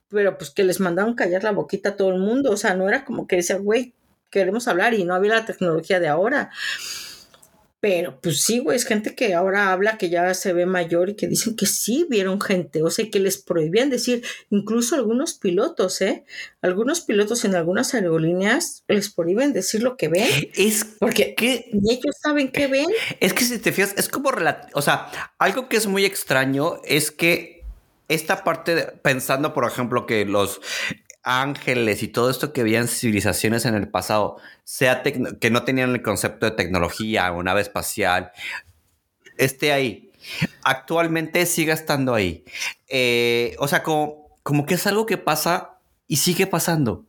pero pues que les mandaron callar la boquita a todo el mundo, o sea, no era como que decía, güey, queremos hablar y no había la tecnología de ahora. Pero pues sí, güey, es gente que ahora habla que ya se ve mayor y que dicen que sí vieron gente, o sea, que les prohibían decir, incluso algunos pilotos, ¿eh? Algunos pilotos en algunas aerolíneas les prohíben decir lo que ven. Es porque que, ellos saben qué ven. Es que si te fijas, es como, o sea, algo que es muy extraño es que esta parte, pensando, por ejemplo, que los ángeles y todo esto que habían civilizaciones en el pasado, sea que no tenían el concepto de tecnología, o nave espacial, esté ahí. Actualmente sigue estando ahí. Eh, o sea, como, como que es algo que pasa y sigue pasando.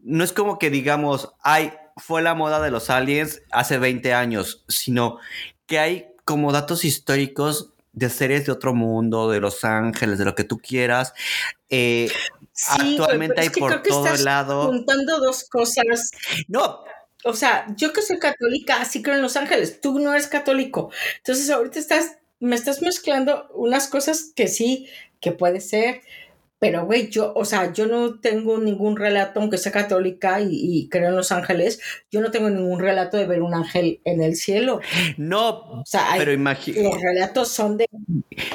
No es como que digamos, ay, fue la moda de los aliens hace 20 años, sino que hay como datos históricos de seres de otro mundo, de los ángeles, de lo que tú quieras, eh, actualmente hay por todo el lado. Juntando dos cosas. No. O sea, yo que soy católica, así creo en Los Ángeles, tú no eres católico. Entonces ahorita estás, me estás mezclando unas cosas que sí, que puede ser, pero, güey, yo, o sea, yo no tengo ningún relato, aunque sea católica y, creo en los ángeles, yo no tengo ningún relato de ver un ángel en el cielo. No, o sea, pero imagínate. Los relatos son de.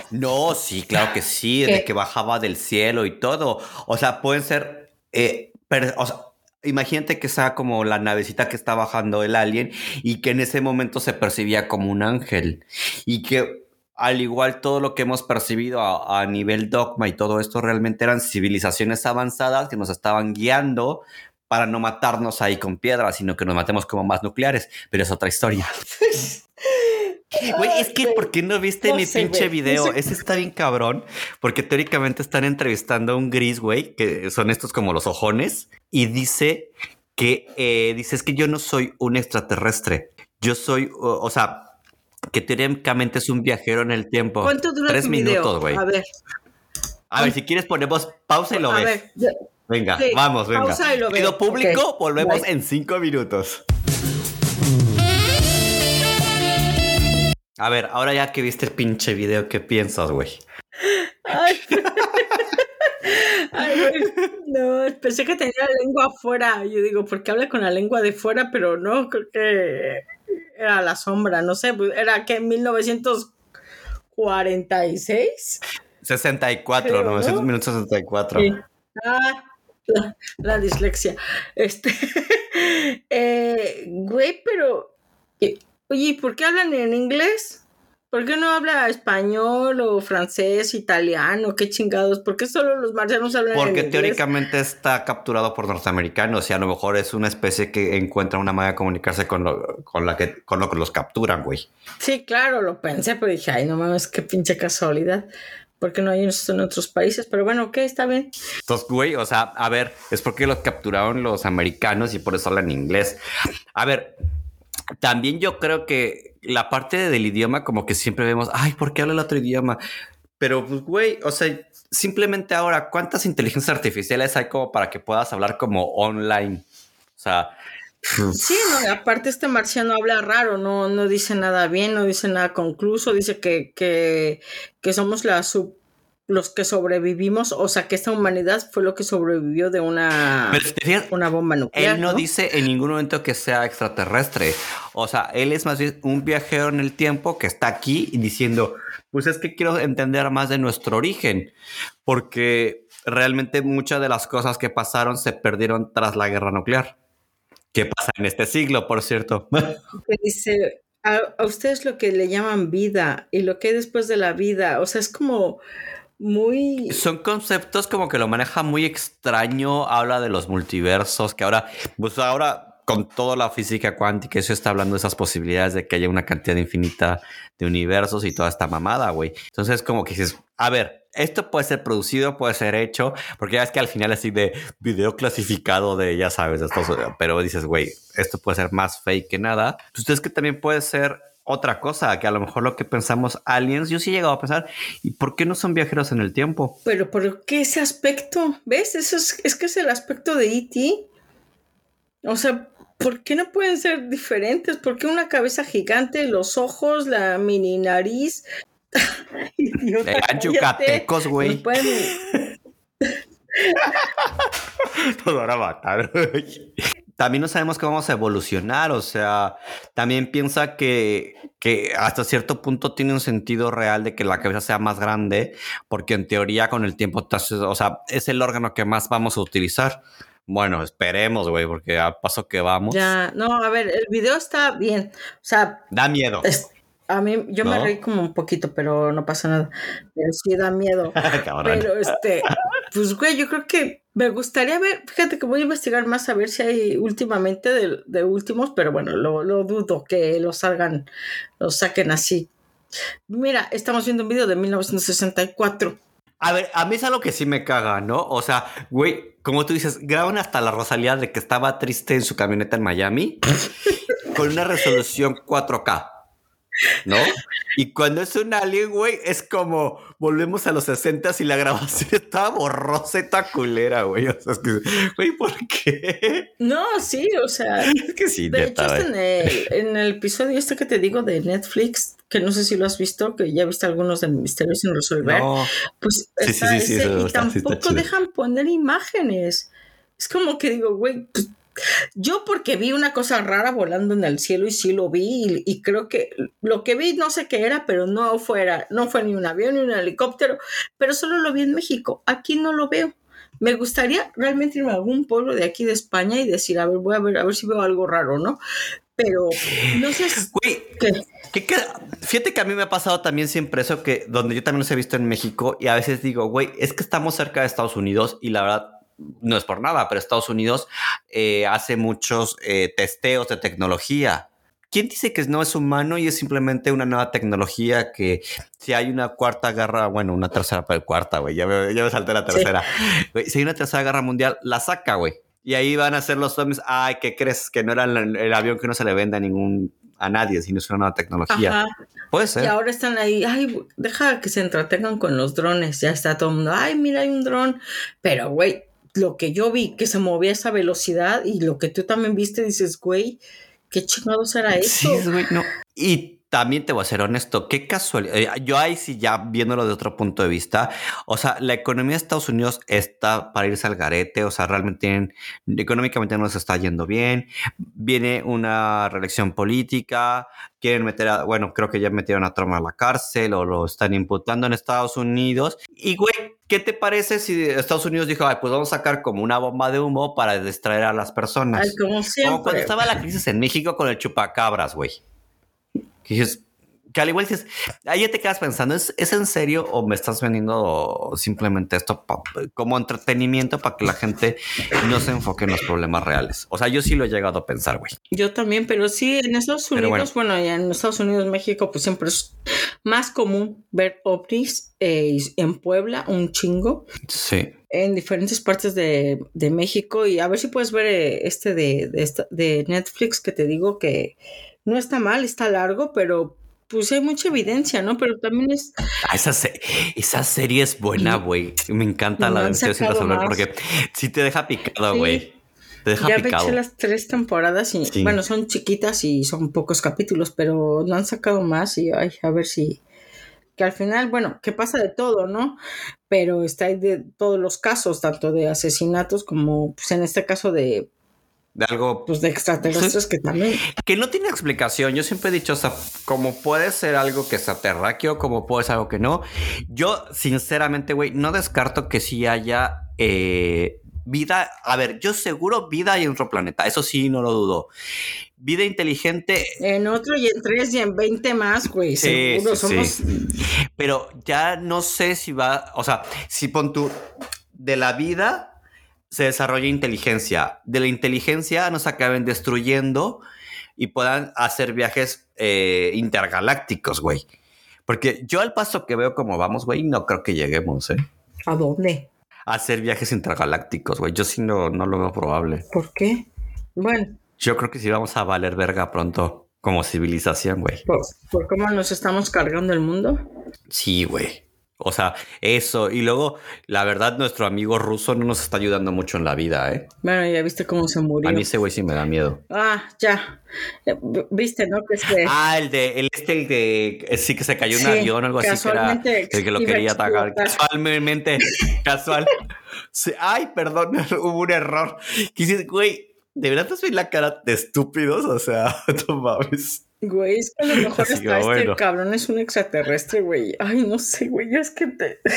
No, sí, claro que sí, de que bajaba del cielo y todo. O sea, pueden ser. Eh, o sea, Imagínate que sea como la navecita que está bajando el alien y que en ese momento se percibía como un ángel y que al igual todo lo que hemos percibido a, nivel dogma y todo esto realmente eran civilizaciones avanzadas que nos estaban guiando para no matarnos ahí con piedras, sino que nos matemos como más nucleares, pero es otra historia. Güey, es que ¿por qué no viste mi pinche video? Ese está bien cabrón, porque teóricamente están entrevistando a un gris, güey, que son estos como los ojones, y dice que, eh, dice, es que yo no soy un extraterrestre, yo soy, o sea, que teóricamente es un viajero en el tiempo. ¿Cuánto dura Tres minutos, güey. A ver. A ver, si quieres ponemos pausa y lo ves. venga, vamos, venga. Pausa y lo ves. público, volvemos en cinco minutos. A ver, ahora ya que viste el pinche video, ¿qué piensas, güey? Ay, no, pensé que tenía la lengua afuera. Yo digo, ¿por qué habla con la lengua de fuera? Pero no, creo que era la sombra, no sé, pues, era que en 1946. 64, 1964. Ah, la, dislexia. Este, eh, güey, pero, eh, oye, ¿por qué hablan en inglés? ¿Por qué no habla español o francés, italiano? ¿Qué chingados? ¿Por qué solo los marcianos hablan Porque teóricamente está capturado por norteamericanos y a lo mejor es una especie que encuentra una manera de comunicarse con lo, con la que, con lo que los capturan, güey. Sí, claro, lo pensé, pero dije, ay, no mames, qué pinche casualidad. Porque no hay eso en otros países, pero bueno, ok, está bien. Entonces, güey, o sea, a ver, es porque los capturaron los americanos y por eso hablan inglés. A ver, también yo creo que la parte del idioma, como que siempre vemos, ay, ¿por qué habla el otro idioma? Pero, pues, güey, o sea, simplemente ahora, ¿cuántas inteligencias artificiales hay como para que puedas hablar como online? O sea. Sí, no, aparte este marciano habla raro, no, no dice nada bien, no dice nada concluso, dice que, que, que somos la sub los que sobrevivimos, o sea, que esta humanidad fue lo que sobrevivió de una, una bomba nuclear. Él no, dice en ningún momento que sea extraterrestre. O sea, él es más bien un viajero en el tiempo que está aquí diciendo, pues es que quiero entender más de nuestro origen, porque realmente muchas de las cosas que pasaron se perdieron tras la guerra nuclear. ¿Qué pasa en este siglo, por cierto? dice, a, a ustedes lo que le llaman vida y lo que hay después de la vida, o sea, es como muy... Son conceptos como que lo maneja muy extraño, habla de los multiversos, que ahora, pues ahora con toda la física cuántica, eso está hablando de esas posibilidades de que haya una cantidad infinita de universos y toda esta mamada, güey. Entonces como que dices, a ver, esto puede ser producido, puede ser hecho, porque ya es que al final así de video clasificado de, ya sabes, pero dices, güey, esto puede ser más fake que nada. Pues es que también puede ser otra cosa, que a lo mejor lo que pensamos aliens, yo sí he llegado a pensar, ¿y por qué no son viajeros en el tiempo? Pero ¿por qué ese aspecto? ¿Ves? Eso es, es que es el aspecto de E.T. O sea, ¿por qué no pueden ser diferentes? ¿Por qué una cabeza gigante, los ojos, la mini nariz, Eran yucatecos, güey. Todo ahora matar. También no sabemos cómo vamos a evolucionar, o sea, también piensa que, que hasta cierto punto tiene un sentido real de que la cabeza sea más grande, porque en teoría con el tiempo, o sea, es el órgano que más vamos a utilizar. Bueno, esperemos, güey, porque a paso que vamos. Ya, no, a ver, el video está bien. O sea. Da miedo. A mí, yo me reí como un poquito, pero no pasa nada. Pero sí da miedo. pero este, pues güey, yo creo que me gustaría ver, fíjate que voy a investigar más a ver si hay últimamente de, últimos, pero bueno, lo, lo, dudo que lo salgan, lo saquen así. Mira, estamos viendo un video de 1964. A ver, a mí es algo que sí me caga, ¿no? O sea, güey, como tú dices, graban hasta la Rosalía de que estaba triste en su camioneta en Miami con una resolución 4K. ¿No? Y cuando es un alien, güey, es como volvemos a los 60 y la grabación estaba borrosa y culera, güey. O sea, es que, güey, ¿por qué? No, sí, o sea. Es que sí, de hecho, en el, en el, episodio este que te digo de Netflix, que no sé si lo has visto, que ya viste algunos de Misterios sin resolver, pues sí, sí, sí, y tampoco dejan poner imágenes. Es como que digo, güey, pues yo porque vi una cosa rara volando en el cielo y sí lo vi y, creo que lo que vi no sé qué era, pero no fuera, no fue ni un avión ni un helicóptero, pero solo lo vi en México. Aquí no lo veo. Me gustaría realmente irme a algún pueblo de aquí de España y decir, a ver, voy a ver, a ver si veo algo raro, ¿no? Pero no sé. Güey, fíjate que a mí me ha pasado también siempre eso que donde yo también los he visto en México y a veces digo, güey, es que estamos cerca de Estados Unidos y la verdad no es por nada, pero Estados Unidos eh, hace muchos eh, testeos de tecnología. ¿Quién dice que no es humano y es simplemente una nueva tecnología que si hay una cuarta guerra, bueno, una tercera, pero cuarta, güey, ya me, ya salté la tercera. si hay una tercera guerra mundial, la saca, güey. Y ahí van a ser los zombies, ay, ¿qué crees? Que no era el, avión que no se le vende a ningún, a nadie, sino es una nueva tecnología. Puede ser. Y ahora están ahí, ay, deja que se entretengan con los drones, ya está todo el mundo, ay, mira, hay un dron. Pero, güey, lo que yo vi, que se movía a esa velocidad y lo que tú también viste, dices, güey, ¿qué chingados era eso? Sí, güey, no. Y también te voy a ser honesto, qué casualidad. Eh, yo ahí sí ya viéndolo de otro punto de vista, o sea, la economía de Estados Unidos está para irse al garete, o sea, realmente tienen, económicamente no se está yendo bien, viene una reelección política, quieren meter a, bueno, creo que ya metieron a Trump a la cárcel o lo están imputando en Estados Unidos. Y, güey, ¿qué te parece si Estados Unidos dijo, ay, pues vamos a sacar como una bomba de humo para distraer a las personas? Ay, como siempre. Como cuando estaba la crisis en México con el chupacabras, güey. Que dices, que al igual dices, ahí te quedas pensando, ¿es, ¿es en serio o me estás vendiendo simplemente esto como entretenimiento para que la gente no se enfoque en los problemas reales? O sea, yo sí lo he llegado a pensar, güey. Yo también, pero sí, en Estados Unidos, bueno. en Estados Unidos, México, pues siempre es más común ver ovnis eh, en Puebla, un chingo. Sí. En diferentes partes de, México y a ver si puedes ver eh, este de, de, de Netflix que te digo que no está mal, está largo, pero pues hay mucha evidencia, ¿no? Pero también es... Ah, esa, esa serie es buena, güey. Me encanta la de resolver porque sí te deja picado, güey. Te deja ya picado. las tres temporadas y bueno, son chiquitas y son pocos capítulos, pero no han sacado más y ay, a ver si... Que al final, bueno, que pasa de todo, ¿no? Pero está ahí de todos los casos, tanto de asesinatos como, pues en este caso de de algo. Pues de extraterrestres que también. Que no tiene explicación. Yo siempre he dicho, o sea, como puede ser algo que sea terráqueo, como puede ser algo que no. Yo, sinceramente, güey, no descarto que sí haya eh, vida, a ver, yo seguro vida hay en otro planeta, eso sí, no lo dudo. Vida inteligente. En otro y en tres y en veinte más, güey. Sí, seguro somos. Pero ya no sé si va, o sea, si pon tú, de la vida se desarrolla inteligencia, de la inteligencia nos acaben destruyendo y puedan hacer viajes eh, intergalácticos, güey. Porque yo al paso que veo como vamos, güey, no creo que lleguemos, ¿eh? ¿A dónde? A hacer viajes intergalácticos, güey. Yo sí no, no lo veo probable. ¿Por qué? Bueno. Yo creo que sí vamos a valer verga pronto como civilización, güey. ¿Por, ¿Por, cómo nos estamos cargando el mundo? Sí, güey. O sea, eso. Y luego, la verdad, nuestro amigo ruso no nos está ayudando mucho en la vida, ¿eh? Bueno, ya viste cómo se murió. A mí ese güey sí me da miedo. Ah, ya. Eh, viste, ¿no? Que este... Ah, el de, el este, el de, sí que se cayó un avión o algo así, que era el que lo quería atacar. Casualmente, casual. ay, perdón, hubo un error. Quisiste, güey, ¿de verdad te soy la cara de estúpidos? O sea, no mames. Güey, es que a lo mejor está este cabrón es un extraterrestre, güey. Ay, no sé, güey, es que te...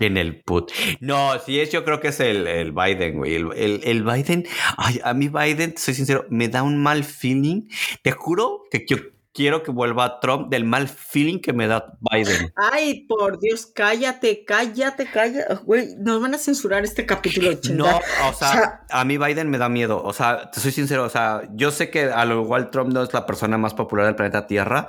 En el put. No, sí es, yo creo que es el, el Biden, güey. El, el, Biden, ay, a mí Biden, soy sincero, me da un mal feeling. Te juro que yo quiero que vuelva Trump del mal feeling que me da Biden. Ay, por Dios, cállate, cállate, cállate. Güey, nos van a censurar este capítulo. No, o sea, a mí Biden me da miedo. O sea, te soy sincero, o sea, yo sé que a lo igual Trump no es la persona más popular del planeta Tierra,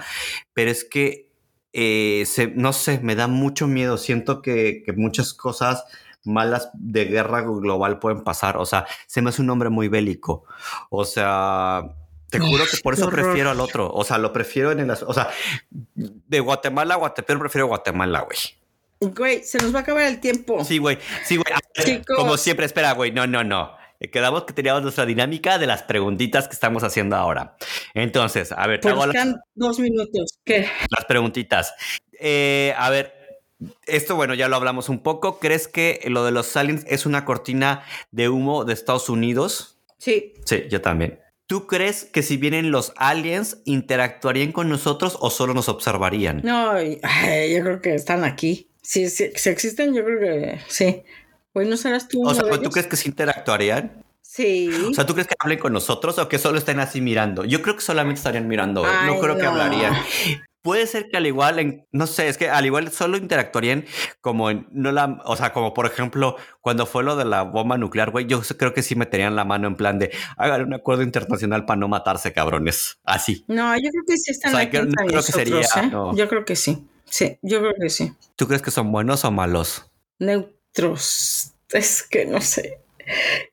pero es que, eh, no sé, me da mucho miedo. Siento que, que muchas cosas malas de guerra global pueden pasar. O sea, se me hace un hombre muy bélico. O sea, te juro que por eso prefiero al otro. O sea, lo prefiero en el. O sea, de Guatemala a Guatemala prefiero Guatemala, güey. Güey, se nos va a acabar el tiempo. Sí, güey. Sí, güey. Como siempre, espera, güey. No, no, no. Eh, quedamos que teníamos nuestra dinámica de las preguntitas que estamos haciendo ahora. Entonces, a ver, te hago dos minutos. ¿Qué? Las preguntitas. Eh, a ver, esto, bueno, ya lo hablamos un poco. ¿Crees que lo de los aliens es una cortina de humo de Estados Unidos? Sí. Sí, yo también. ¿Tú crees que si vienen los aliens interactuarían con nosotros o solo nos observarían? No, yo creo que están aquí. Si, si, existen, yo creo que sí. Hoy no serás tú. O sea, ¿tú crees que sí interactuarían? Sí. O sea, ¿tú crees que hablen con nosotros o que solo estén así mirando? Yo creo que solamente estarían mirando. no creo que hablarían. Puede ser que al igual, en, no sé, es que al igual solo interactuarían como en, no la, o sea, como por ejemplo, cuando fue lo de la bomba nuclear, güey, yo creo que sí meterían la mano en plan de hagan un acuerdo internacional para no matarse, cabrones. Así. No, yo creo que sí están o sea, creo, que sería, ¿eh? Yo creo que sí. Sí, yo creo que sí. ¿Tú crees que son buenos o malos? Neutros. Es que no sé.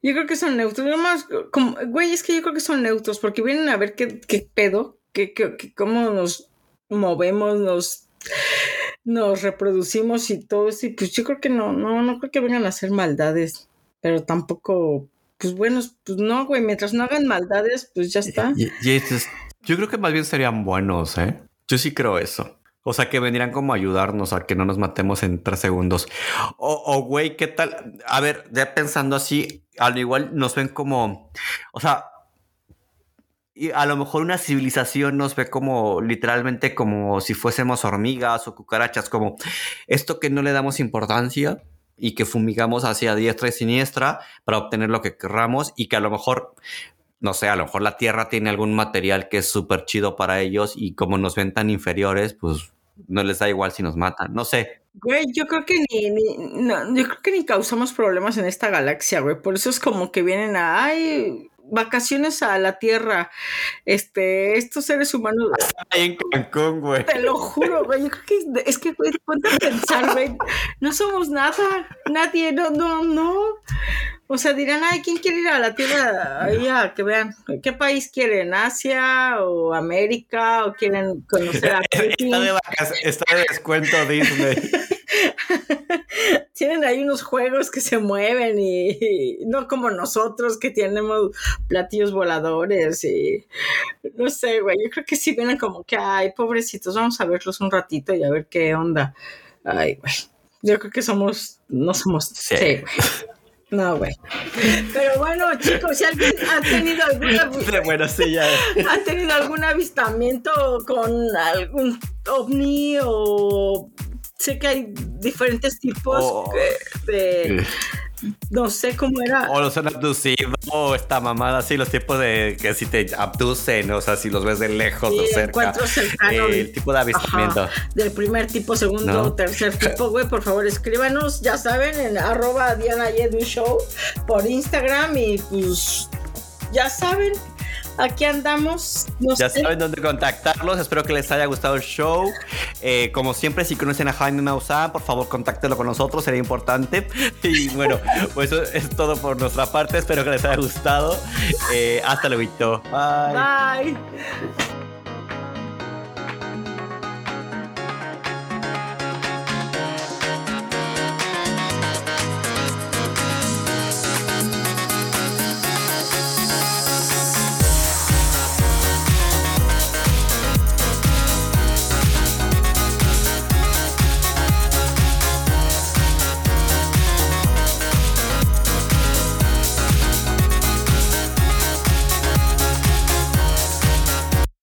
Yo creo que son neutros. Nomás, como, güey, es que yo creo que son neutros porque vienen a ver qué, qué pedo, qué, qué, cómo nos movemos, nos, nos reproducimos y todo eso. Y pues yo creo que no, no, no creo que vengan a hacer maldades, pero tampoco, pues bueno, pues no, güey, mientras no hagan maldades, pues ya está. yo creo que más bien serían buenos, ¿eh? Yo sí creo eso. O sea, que vendrían como a ayudarnos a que no nos matemos en tres segundos. O, güey, ¿qué tal? A ver, ya pensando así, al igual nos ven como, o sea, y a lo mejor una civilización nos ve como literalmente como si fuésemos hormigas o cucarachas, como esto que no le damos importancia y que fumigamos hacia diestra y siniestra para obtener lo que querramos y que a lo mejor, no sé, a lo mejor la Tierra tiene algún material que es súper chido para ellos y como nos ven tan inferiores, pues no les da igual si nos matan, no sé. Güey, yo creo que ni, yo creo que ni causamos problemas en esta galaxia, güey. Por eso es como que vienen a, ay, vacaciones a la Tierra. Este, estos seres humanos. en Cancún, güey. Te lo juro, güey. Yo creo que es que, güey, ponte a pensar, güey. No somos nada. Nadie, no, no, no. O sea, dirán, ay, ¿quién quiere ir a la Tierra? Ahí a que vean, ¿qué país quieren? ¿Asia o América? ¿O quieren conocer a Está de, está de descuento Disney. Tienen ahí unos juegos que se mueven y, no como nosotros que tenemos platillos voladores y no sé, güey. Yo creo que sí vienen como que, ay, pobrecitos, vamos a verlos un ratito y a ver qué onda. Ay, güey. Yo creo que somos, no somos, sí, güey. No, güey. Pero bueno, chicos, si alguien ha tenido alguna bueno, sí, ya. ¿Han tenido algún avistamiento con algún ovni o sé que hay diferentes tipos oh. de, no sé cómo era. O los han abducido, o esta mamada, así los tipos de que si te abducen, o sea, si los ves de lejos o cerca. el tipo de avistamiento. del primer tipo, segundo, o tercer tipo, güey, por favor escríbanos, ya saben, en arroba Diana Yedu Show por Instagram y pues ya saben, aquí andamos. ya saben dónde contactarlos. Espero que les haya gustado el show. Eh, como siempre, si conocen a Jaime Maussan, por favor, contáctelo con nosotros, sería importante. Y bueno, pues eso es todo por nuestra parte. Espero que les haya gustado. Eh, hasta luego. Bye. Bye.